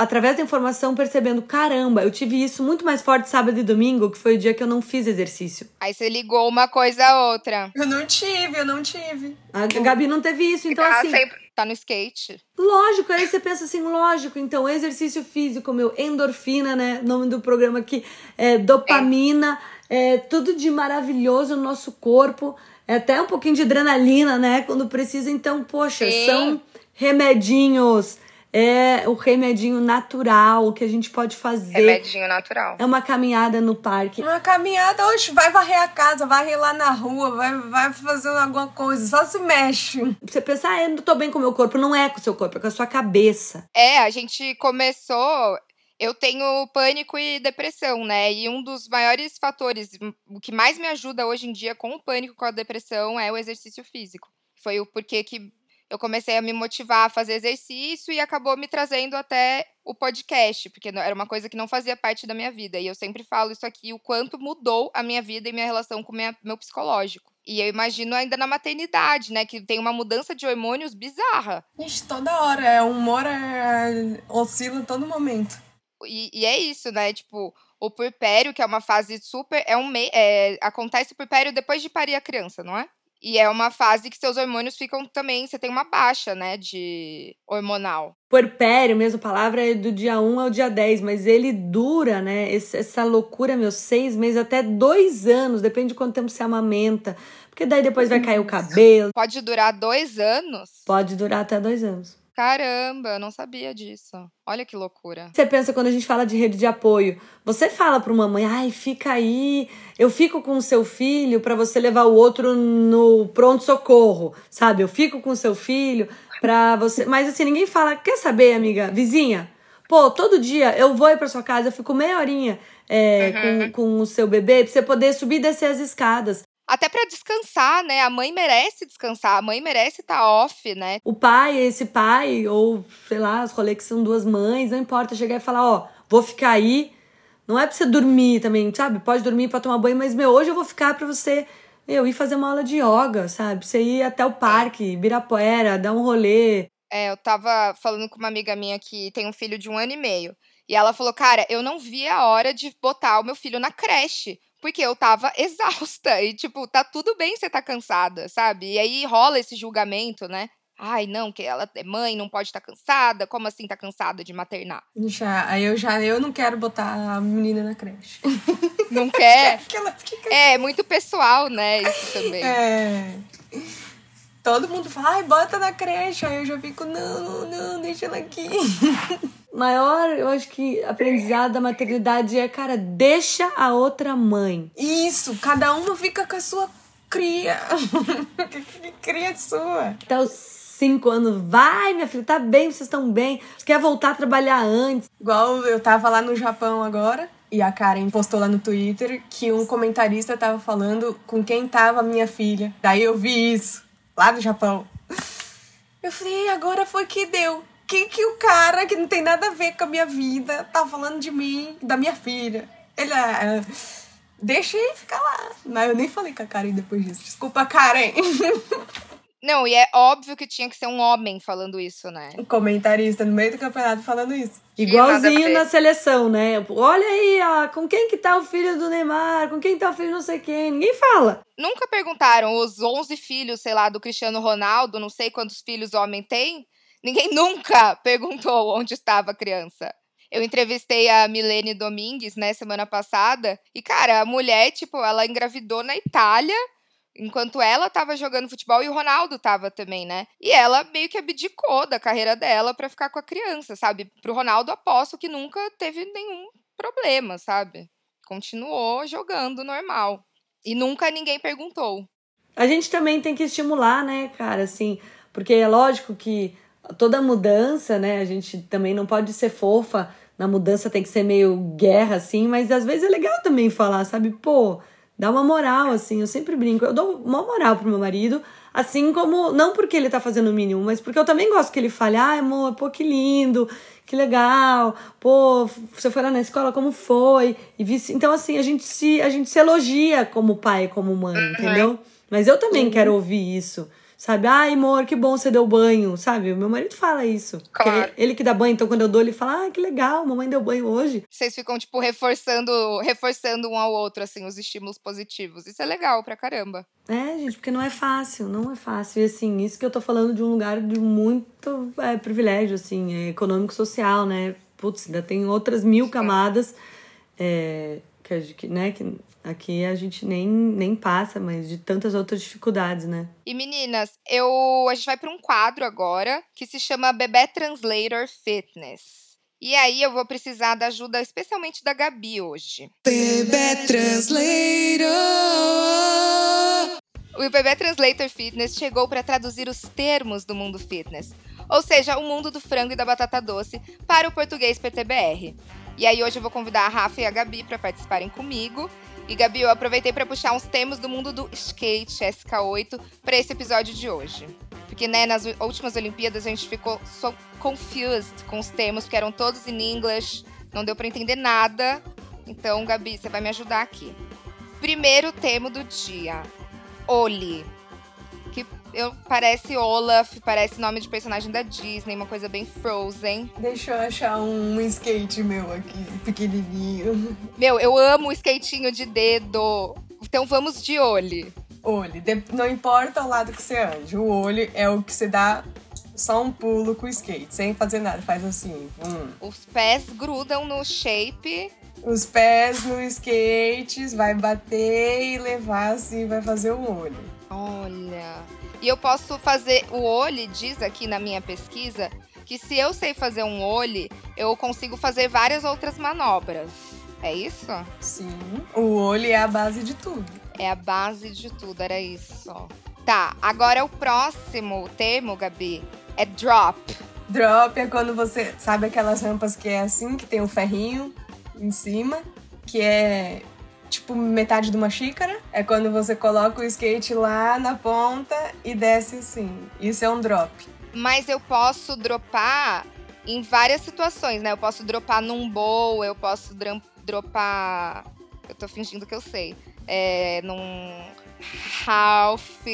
C: através da informação, percebendo: caramba, eu tive isso muito mais forte sábado e domingo, que foi o dia que eu não fiz exercício.
A: Aí você ligou uma coisa a outra.
D: Eu não tive, eu não tive.
C: A Gabi não teve isso, então
A: tá
C: assim.
A: Sempre tá no skate.
C: Lógico, aí você pensa assim, lógico, então exercício físico, meu, endorfina, né? Nome do programa aqui, é dopamina, é, é tudo de maravilhoso no nosso corpo, é até um pouquinho de adrenalina, né? Quando precisa, então, poxa, Sim. são remedinhos é o remedinho natural que a gente pode fazer.
A: Remedinho natural.
C: É uma caminhada no parque.
D: Uma caminhada, hoje vai varrer a casa, vai lá na rua, vai, vai fazer alguma coisa, só se mexe.
C: Você pensa, ah, eu não tô bem com o meu corpo. Não é com o seu corpo, é com a sua cabeça.
A: É, a gente começou. Eu tenho pânico e depressão, né? E um dos maiores fatores, o que mais me ajuda hoje em dia com o pânico, com a depressão, é o exercício físico. Foi o porquê que eu comecei a me motivar a fazer exercício e acabou me trazendo até o podcast, porque era uma coisa que não fazia parte da minha vida. E eu sempre falo isso aqui, o quanto mudou a minha vida e minha relação com minha, meu psicológico. E eu imagino ainda na maternidade, né? Que tem uma mudança de hormônios bizarra.
D: Gente, toda hora. É, o humor é, oscila em todo momento.
A: E, e, é isso, né? Tipo, o puerpério, que é uma fase super. É um me, é, acontece o puerpério depois de parir a criança, não é? E é uma fase que seus hormônios ficam também, você tem uma baixa, né, de hormonal.
C: Puerpério, mesmo palavra, é do dia 1 ao dia 10, mas ele dura, né, essa loucura, meus seis meses, até dois anos, depende de quanto tempo você amamenta. Porque daí depois vai cair o cabelo.
A: Pode durar dois anos?
C: Pode durar até dois anos.
A: Caramba, não sabia disso. Olha que loucura.
C: Você pensa quando a gente fala de rede de apoio, você fala para uma mãe, ai, fica aí, eu fico com o seu filho para você levar o outro no pronto socorro, sabe? Eu fico com o seu filho para você, mas assim ninguém fala, quer saber, amiga, vizinha? Pô, todo dia eu vou para sua casa, eu fico meia horinha é, uhum. com, com o seu bebê pra você poder subir e descer as escadas
A: até para descansar, né? A mãe merece descansar, a mãe merece estar tá off, né?
C: O pai, esse pai, ou sei lá, os rolês que são duas mães, não importa, chegar e falar, ó, vou ficar aí. Não é pra você dormir também, sabe? Pode dormir para tomar banho, mas meu, hoje eu vou ficar para você eu ir fazer uma aula de yoga, sabe? Você ir até o parque, Birapuera, dar um rolê.
A: É, eu tava falando com uma amiga minha que tem um filho de um ano e meio. E ela falou, cara, eu não vi a hora de botar o meu filho na creche porque eu tava exausta. E, tipo, tá tudo bem você tá cansada, sabe? E aí rola esse julgamento, né? Ai, não, que ela é mãe, não pode estar tá cansada. Como assim tá cansada de maternar?
D: Já, aí eu já eu não quero botar a menina na creche.
A: Não quer? ela fica... É, muito pessoal, né? Isso também.
D: É. Todo mundo fala, ai, bota na creche. Aí eu já fico, não, não, não, deixa ela aqui.
C: maior, eu acho que aprendizado da maternidade é, cara, deixa a outra mãe.
D: Isso, cada uma fica com a sua cria. cria sua.
C: Até os cinco anos, vai, minha filha, tá bem, vocês estão bem. Você quer voltar a trabalhar antes?
D: Igual eu tava lá no Japão agora. E a Karen postou lá no Twitter que um comentarista tava falando com quem tava a minha filha. Daí eu vi isso, lá do Japão. Eu falei, agora foi que deu que que o cara que não tem nada a ver com a minha vida tá falando de mim, da minha filha? Ele é. Deixa ele ficar lá. Mas eu nem falei com a Karen depois disso. Desculpa, Karen.
A: Não, e é óbvio que tinha que ser um homem falando isso, né?
D: Um comentarista no meio do campeonato falando isso.
C: Igualzinho na seleção, né? Olha aí, ó, com quem que tá o filho do Neymar? Com quem tá o filho não sei quem? Ninguém fala.
A: Nunca perguntaram os 11 filhos, sei lá, do Cristiano Ronaldo, não sei quantos filhos o homem tem? Ninguém nunca perguntou onde estava a criança. Eu entrevistei a Milene Domingues, né, semana passada, e cara, a mulher, tipo, ela engravidou na Itália enquanto ela estava jogando futebol e o Ronaldo estava também, né? E ela meio que abdicou da carreira dela para ficar com a criança, sabe? Pro Ronaldo aposto que nunca teve nenhum problema, sabe? Continuou jogando normal. E nunca ninguém perguntou.
C: A gente também tem que estimular, né, cara, assim, porque é lógico que toda mudança, né, a gente também não pode ser fofa, na mudança tem que ser meio guerra, assim, mas às vezes é legal também falar, sabe, pô, Dá uma moral, assim. Eu sempre brinco. Eu dou uma moral pro meu marido, assim como. Não porque ele tá fazendo o mínimo, mas porque eu também gosto que ele fale: ai, amor, pô, que lindo, que legal. Pô, você foi lá na escola, como foi? E vice. Então, assim, a gente se, a gente se elogia como pai, como mãe, uhum. entendeu? Mas eu também uhum. quero ouvir isso. Sabe? Ai, amor, que bom você deu banho, sabe? O meu marido fala isso. Claro. Ele que dá banho, então quando eu dou, ele fala: Ah, que legal, mamãe deu banho hoje.
A: Vocês ficam, tipo, reforçando, reforçando um ao outro, assim, os estímulos positivos. Isso é legal pra caramba.
C: É, gente, porque não é fácil, não é fácil. E assim, isso que eu tô falando de um lugar de muito é, privilégio, assim, é, econômico-social, né? Putz, ainda tem outras mil camadas é, que, né, que Aqui a gente nem, nem passa, mas de tantas outras dificuldades, né?
A: E meninas, eu a gente vai para um quadro agora que se chama Bebê Translator Fitness. E aí eu vou precisar da ajuda especialmente da Gabi hoje. Bebê Translator. O Bebê Translator Fitness chegou para traduzir os termos do mundo fitness, ou seja, o mundo do frango e da batata doce, para o português PTBR. E aí hoje eu vou convidar a Rafa e a Gabi para participarem comigo e Gabi, eu aproveitei para puxar uns temas do mundo do skate SK8 para esse episódio de hoje. Porque, né, nas últimas Olimpíadas a gente ficou confused com os termos, porque eram todos em inglês, não deu para entender nada. Então, Gabi, você vai me ajudar aqui. Primeiro tema do dia: Oli eu, parece Olaf, parece nome de personagem da Disney, uma coisa bem Frozen.
D: Deixa eu achar um skate meu aqui, pequenininho.
A: Meu, eu amo o skatinho de dedo. Então vamos de olho.
D: Olho, não importa o lado que você ande, o olho é o que você dá só um pulo com o skate, sem fazer nada, faz assim. Hum.
A: Os pés grudam no shape.
D: Os pés no skate, vai bater e levar assim, vai fazer o olho.
A: Olha. E eu posso fazer o olho, diz aqui na minha pesquisa, que se eu sei fazer um olho, eu consigo fazer várias outras manobras. É isso?
D: Sim. O olho é a base de tudo.
A: É a base de tudo, era isso. Tá, agora o próximo termo, Gabi, é drop.
D: Drop é quando você sabe aquelas rampas que é assim, que tem um ferrinho em cima, que é tipo metade de uma xícara. É quando você coloca o skate lá na ponta e desce assim. Isso é um drop.
A: Mas eu posso dropar em várias situações, né? Eu posso dropar num bowl, eu posso dropar. Eu tô fingindo que eu sei. É, num half.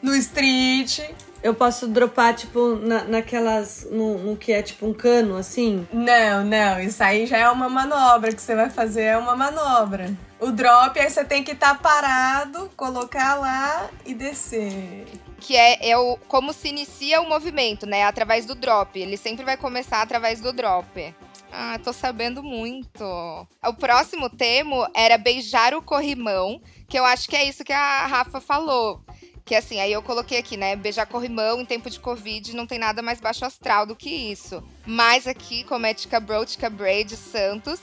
D: No street.
C: Eu posso dropar, tipo, na, naquelas. No, no, que é tipo um cano, assim?
D: Não, não. Isso aí já é uma manobra que você vai fazer, é uma manobra. O drop, aí você tem que estar tá parado, colocar lá e descer.
A: Que é, é o, como se inicia o movimento, né? Através do drop. Ele sempre vai começar através do drop. Ah, tô sabendo muito. O próximo termo era beijar o corrimão, que eu acho que é isso que a Rafa falou. Que assim, aí eu coloquei aqui, né? Beijar corrimão em tempo de Covid não tem nada mais baixo astral do que isso. Mas aqui, como é Tica Bro, Tica Braid Santos,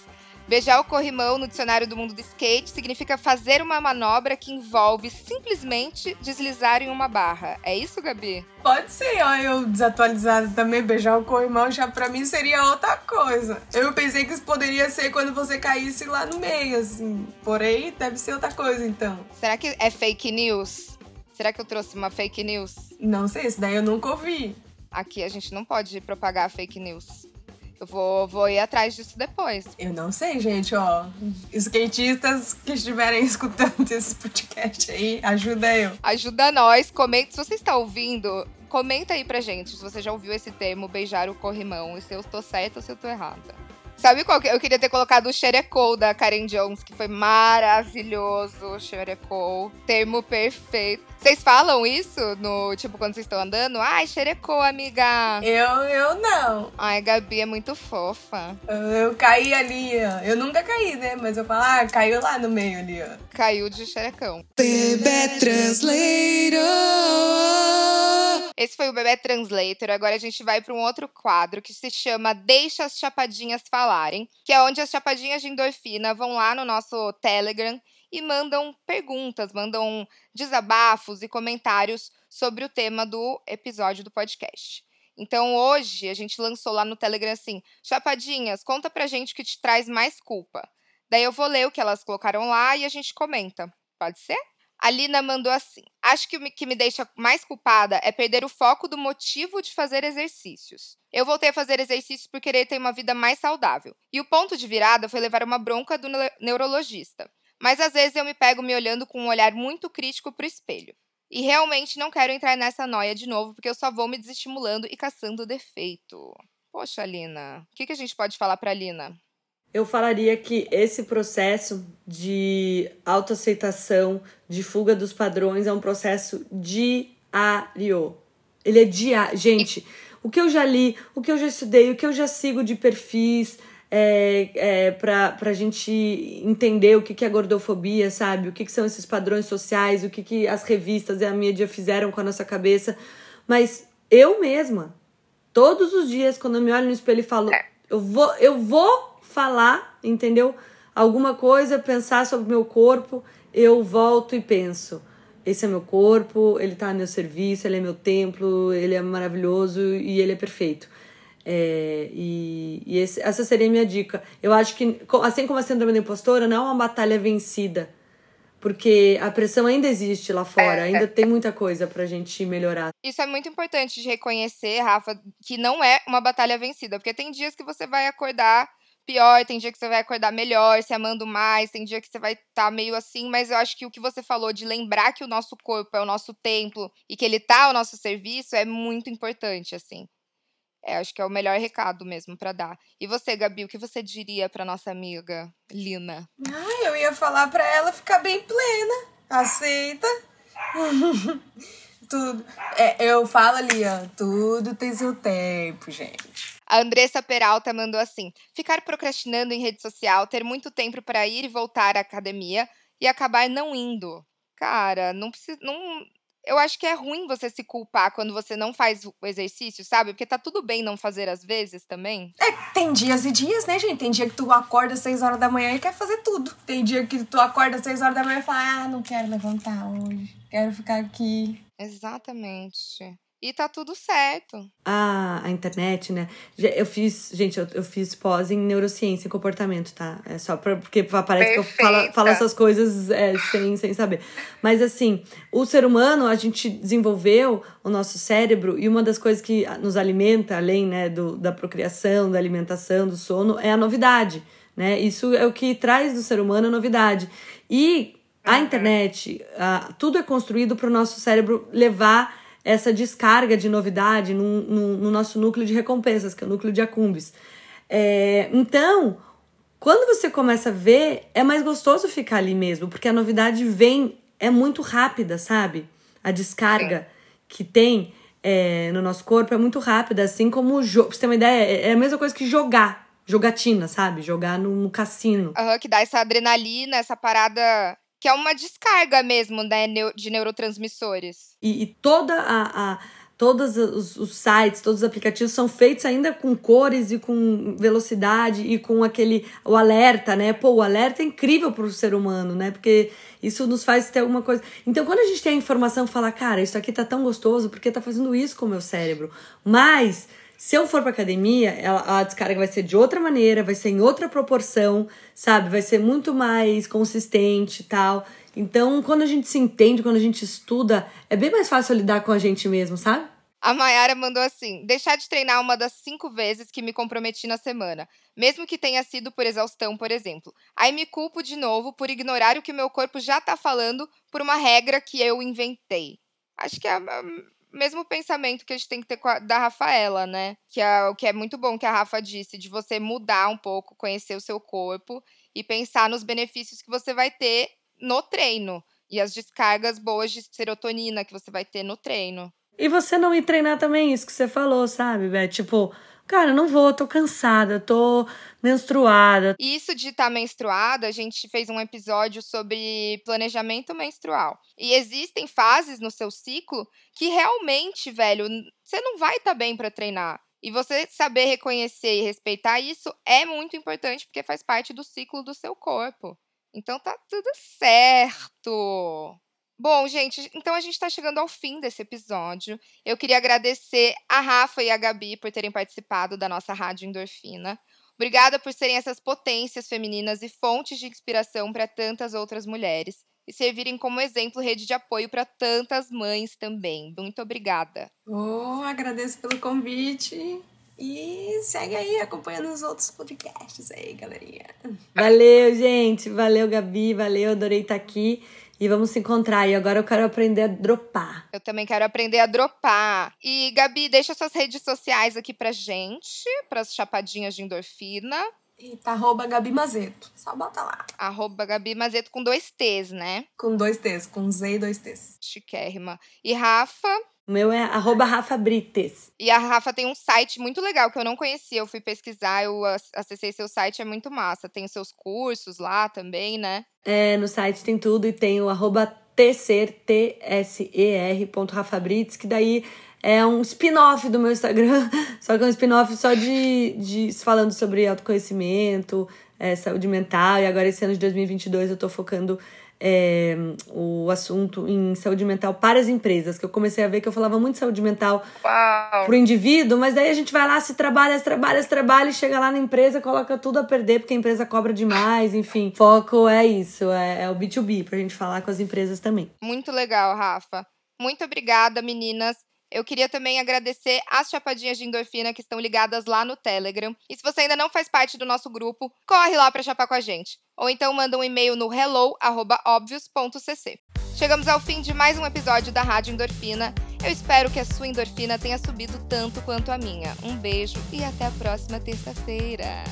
A: beijar o corrimão no dicionário do mundo do skate significa fazer uma manobra que envolve simplesmente deslizar em uma barra. É isso, Gabi?
D: Pode ser, ó, eu desatualizada também, beijar o corrimão já pra mim seria outra coisa. Eu pensei que isso poderia ser quando você caísse lá no meio, assim. Porém, deve ser outra coisa, então.
A: Será que é fake news? Será que eu trouxe uma fake news?
D: Não sei, isso daí eu nunca ouvi.
A: Aqui a gente não pode propagar fake news. Eu vou, vou ir atrás disso depois.
D: Eu não sei, gente, ó. Skatistas que estiverem escutando esse podcast aí, ajuda eu.
A: Ajuda nós, comenta. Se você está ouvindo, comenta aí pra gente se você já ouviu esse termo, beijar o corrimão, e se eu tô certa ou se eu tô errada. Sabe qual que eu queria ter colocado o xerecou da Karen Jones, que foi maravilhoso, xerecou, termo perfeito. Vocês falam isso no, tipo, quando vocês estão andando? Ai, xerecou, amiga.
D: Eu, eu não.
A: Ai, Gabi é muito fofa.
D: Eu, eu caí ali, ó. Eu nunca caí, né? Mas eu falo, ah, caiu lá no meio ali, ó.
A: Caiu de xerecão.
B: Bebê Translator.
A: Esse foi o Bebê Translator. Agora a gente vai para um outro quadro que se chama Deixa as Chapadinhas Falarem, que é onde as chapadinhas de endorfina vão lá no nosso Telegram e mandam perguntas, mandam desabafos e comentários sobre o tema do episódio do podcast. Então hoje a gente lançou lá no Telegram assim: Chapadinhas, conta pra gente o que te traz mais culpa. Daí eu vou ler o que elas colocaram lá e a gente comenta. Pode ser? A Lina mandou assim: Acho que o que me deixa mais culpada é perder o foco do motivo de fazer exercícios. Eu voltei a fazer exercícios por querer ter uma vida mais saudável. E o ponto de virada foi levar uma bronca do neurologista. Mas às vezes eu me pego me olhando com um olhar muito crítico pro espelho. E realmente não quero entrar nessa noia de novo, porque eu só vou me desestimulando e caçando defeito. Poxa, Lina, o que, que a gente pode falar pra Lina?
C: Eu falaria que esse processo de autoaceitação, de fuga dos padrões, é um processo diário. Ele é diário. Gente, o que eu já li, o que eu já estudei, o que eu já sigo de perfis, é, é, para a gente entender o que, que é gordofobia, sabe? O que, que são esses padrões sociais, o que, que as revistas e a mídia fizeram com a nossa cabeça. Mas eu mesma, todos os dias, quando eu me olho no espelho e falo, é. eu vou, eu vou falar, entendeu? Alguma coisa, pensar sobre o meu corpo, eu volto e penso. Esse é meu corpo, ele tá a meu serviço, ele é meu templo, ele é maravilhoso e ele é perfeito. É, e, e esse, essa seria a minha dica. Eu acho que, assim como a síndrome da impostora, não é uma batalha vencida. Porque a pressão ainda existe lá fora, ainda é. tem muita coisa pra gente melhorar.
A: Isso é muito importante de reconhecer, Rafa, que não é uma batalha vencida. Porque tem dias que você vai acordar pior, tem dia que você vai acordar melhor, se amando mais, tem dia que você vai estar tá meio assim, mas eu acho que o que você falou de lembrar que o nosso corpo é o nosso templo e que ele tá ao nosso serviço é muito importante, assim. É, acho que é o melhor recado mesmo para dar. E você, Gabi, o que você diria para nossa amiga Lina?
D: Ah, eu ia falar para ela ficar bem plena. Aceita. tudo. É, eu falo ali, ó, tudo tem seu tempo, gente.
A: A Andressa Peralta mandou assim: ficar procrastinando em rede social, ter muito tempo para ir e voltar à academia e acabar não indo. Cara, não precisa. Não, eu acho que é ruim você se culpar quando você não faz o exercício, sabe? Porque tá tudo bem não fazer às vezes também.
D: É, tem dias e dias, né, gente? Tem dia que tu acorda às 6 horas da manhã e quer fazer tudo. Tem dia que tu acorda às 6 horas da manhã e fala: ah, não quero levantar hoje. Quero ficar aqui.
A: Exatamente. E tá tudo certo.
C: A, a internet, né? Eu fiz, gente, eu, eu fiz pós em neurociência e comportamento, tá? É só pra, porque parece Perfeita. que eu falo, falo essas coisas é, sem, sem saber. Mas assim, o ser humano, a gente desenvolveu o nosso cérebro e uma das coisas que nos alimenta, além né, do, da procriação, da alimentação, do sono, é a novidade. Né? Isso é o que traz do ser humano a novidade. E a internet, a, tudo é construído para o nosso cérebro levar essa descarga de novidade no, no, no nosso núcleo de recompensas, que é o núcleo de acumbis. É, então, quando você começa a ver, é mais gostoso ficar ali mesmo, porque a novidade vem, é muito rápida, sabe? A descarga que tem é, no nosso corpo é muito rápida, assim como o jogo. Pra você ter uma ideia, é, é a mesma coisa que jogar. Jogatina, sabe? Jogar no, no cassino.
A: Uhum, que dá essa adrenalina, essa parada que é uma descarga mesmo né, de neurotransmissores.
C: E, e toda a, a todos os, os, sites, todos os aplicativos são feitos ainda com cores e com velocidade e com aquele o alerta, né? Pô, o alerta é incrível para o ser humano, né? Porque isso nos faz ter alguma coisa. Então, quando a gente tem a informação, fala, cara, isso aqui tá tão gostoso porque tá fazendo isso com o meu cérebro. Mas se eu for pra academia, a descarga vai ser de outra maneira, vai ser em outra proporção, sabe? Vai ser muito mais consistente e tal. Então, quando a gente se entende, quando a gente estuda, é bem mais fácil lidar com a gente mesmo, sabe?
A: A Mayara mandou assim: deixar de treinar uma das cinco vezes que me comprometi na semana, mesmo que tenha sido por exaustão, por exemplo. Aí me culpo de novo por ignorar o que meu corpo já tá falando por uma regra que eu inventei. Acho que é o mesmo pensamento que a gente tem que ter a, da Rafaela, né? Que é o que é muito bom que a Rafa disse, de você mudar um pouco, conhecer o seu corpo e pensar nos benefícios que você vai ter no treino. E as descargas boas de serotonina que você vai ter no treino.
C: E você não ir treinar também, isso que você falou, sabe, Beth? Tipo, cara, não vou, tô cansada, tô menstruada.
A: Isso de estar tá menstruada, a gente fez um episódio sobre planejamento menstrual. E existem fases no seu ciclo que realmente, velho, você não vai estar tá bem para treinar. E você saber reconhecer e respeitar isso é muito importante porque faz parte do ciclo do seu corpo. Então tá tudo certo. Bom, gente, então a gente está chegando ao fim desse episódio. Eu queria agradecer a Rafa e a Gabi por terem participado da nossa Rádio Endorfina. Obrigada por serem essas potências femininas e fontes de inspiração para tantas outras mulheres e servirem como exemplo rede de apoio para tantas mães também. Muito obrigada.
D: Oh, agradeço pelo convite. E segue aí acompanhando os outros podcasts aí, galerinha.
C: Valeu, gente. Valeu, Gabi. Valeu, adorei estar aqui e vamos se encontrar. E agora eu quero aprender a dropar.
A: Eu também quero aprender a dropar. E, Gabi, deixa suas redes sociais aqui pra gente, pras chapadinhas de endorfina.
D: Eita, arroba Gabi Mazeto. Só bota lá.
A: Arroba Gabi Mazeto com dois T's, né?
D: Com dois T's, com Z e dois T's.
A: Chiquérrima. E Rafa?
C: O meu é arroba Rafa Brites.
A: E a Rafa tem um site muito legal que eu não conhecia. Eu fui pesquisar, eu acessei seu site, é muito massa. Tem os seus cursos lá também, né?
C: É, no site tem tudo e tem o arroba tser, T-S-E-R, que daí é um spin-off do meu Instagram, só que é um spin-off só de, de falando sobre autoconhecimento, é, saúde mental, e agora esse ano de 2022 eu tô focando é, o assunto em saúde mental para as empresas, que eu comecei a ver que eu falava muito de saúde mental para o indivíduo, mas daí a gente vai lá, se trabalha, se trabalha, se trabalha, e chega lá na empresa, coloca tudo a perder, porque a empresa cobra demais, enfim. Foco é isso, é, é o B2B, para a gente falar com as empresas também.
A: Muito legal, Rafa. Muito obrigada, meninas. Eu queria também agradecer as chapadinhas de endorfina que estão ligadas lá no Telegram. E se você ainda não faz parte do nosso grupo, corre lá para chapar com a gente. Ou então manda um e-mail no hello@obvious.cc. Chegamos ao fim de mais um episódio da Rádio Endorfina. Eu espero que a sua endorfina tenha subido tanto quanto a minha. Um beijo e até a próxima terça-feira.